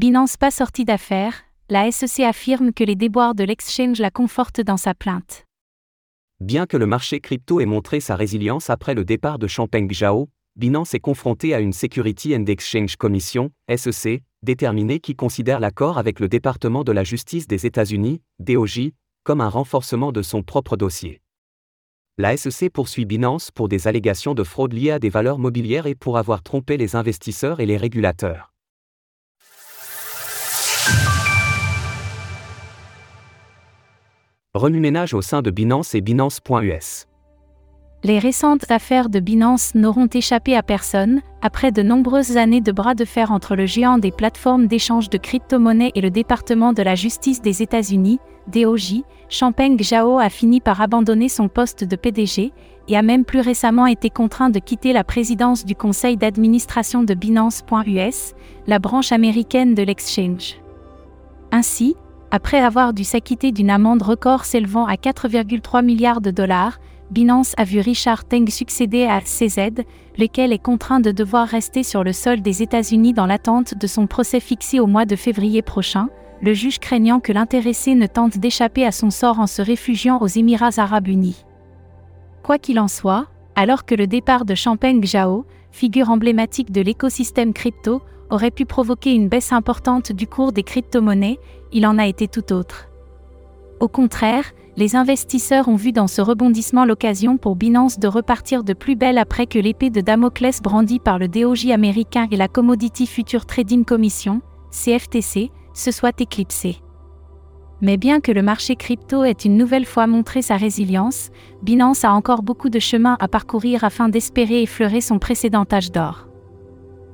Binance pas sortie d'affaires, la SEC affirme que les déboires de l'exchange la confortent dans sa plainte. Bien que le marché crypto ait montré sa résilience après le départ de Champeng Zhao, Binance est confronté à une Security and Exchange Commission, SEC, déterminée qui considère l'accord avec le département de la justice des États-Unis, DOJ, comme un renforcement de son propre dossier. La SEC poursuit Binance pour des allégations de fraude liées à des valeurs mobilières et pour avoir trompé les investisseurs et les régulateurs. Remue-ménage au sein de Binance et Binance.us. Les récentes affaires de Binance n'auront échappé à personne, après de nombreuses années de bras de fer entre le géant des plateformes d'échange de crypto-monnaies et le département de la justice des États-Unis, DOJ, Champeng Zhao a fini par abandonner son poste de PDG et a même plus récemment été contraint de quitter la présidence du conseil d'administration de Binance.us, la branche américaine de l'exchange. Ainsi, après avoir dû s'acquitter d'une amende record s'élevant à 4,3 milliards de dollars, Binance a vu Richard Teng succéder à CZ, lequel est contraint de devoir rester sur le sol des États-Unis dans l'attente de son procès fixé au mois de février prochain, le juge craignant que l'intéressé ne tente d'échapper à son sort en se réfugiant aux Émirats arabes unis. Quoi qu'il en soit, alors que le départ de Champeng Zhao, figure emblématique de l'écosystème crypto, aurait pu provoquer une baisse importante du cours des crypto-monnaies, il en a été tout autre. Au contraire, les investisseurs ont vu dans ce rebondissement l'occasion pour Binance de repartir de plus belle après que l'épée de Damoclès brandie par le DOJ américain et la Commodity Future Trading Commission, CFTC, se soit éclipsée. Mais bien que le marché crypto ait une nouvelle fois montré sa résilience, Binance a encore beaucoup de chemin à parcourir afin d'espérer effleurer son précédent âge d'or.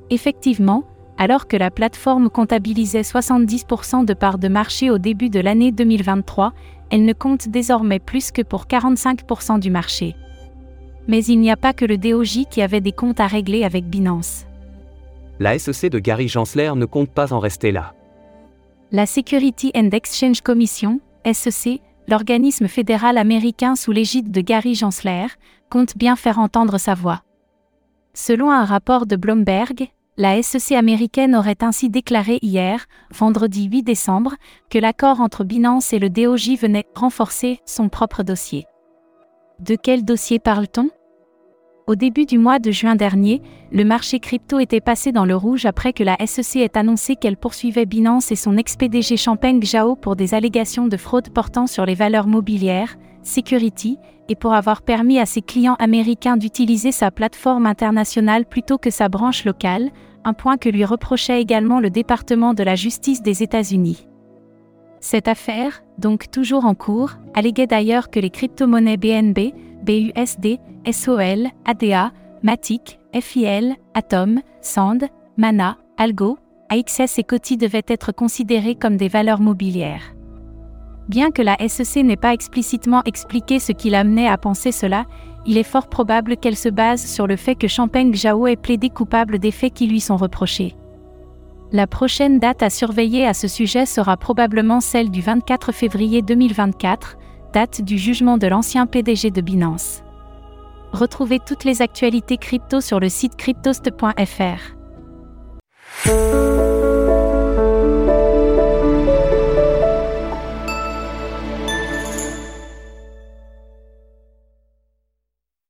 Effectivement, alors que la plateforme comptabilisait 70% de parts de marché au début de l'année 2023, elle ne compte désormais plus que pour 45% du marché. Mais il n'y a pas que le DOJ qui avait des comptes à régler avec Binance. La SEC de Gary Gensler ne compte pas en rester là. La Security and Exchange Commission, SEC, l'organisme fédéral américain sous l'égide de Gary Gensler, compte bien faire entendre sa voix. Selon un rapport de Bloomberg, la SEC américaine aurait ainsi déclaré hier, vendredi 8 décembre, que l'accord entre Binance et le DOJ venait renforcer son propre dossier. De quel dossier parle-t-on? Au début du mois de juin dernier, le marché crypto était passé dans le rouge après que la SEC ait annoncé qu'elle poursuivait Binance et son ex-PDG Champeng Zhao pour des allégations de fraude portant sur les valeurs mobilières, security, et pour avoir permis à ses clients américains d'utiliser sa plateforme internationale plutôt que sa branche locale, un point que lui reprochait également le département de la justice des États-Unis. Cette affaire, donc toujours en cours, alléguait d'ailleurs que les crypto-monnaies BNB, BUSD, SOL, ADA, Matic, FIL, Atom, Sand, Mana, Algo, AXS et Coty devaient être considérées comme des valeurs mobilières. Bien que la SEC n'ait pas explicitement expliqué ce qui l'amenait à penser cela, il est fort probable qu'elle se base sur le fait que Champeng Zhao ait plaidé coupable des faits qui lui sont reprochés. La prochaine date à surveiller à ce sujet sera probablement celle du 24 février 2024, date du jugement de l'ancien PDG de Binance. Retrouvez toutes les actualités crypto sur le site cryptost.fr.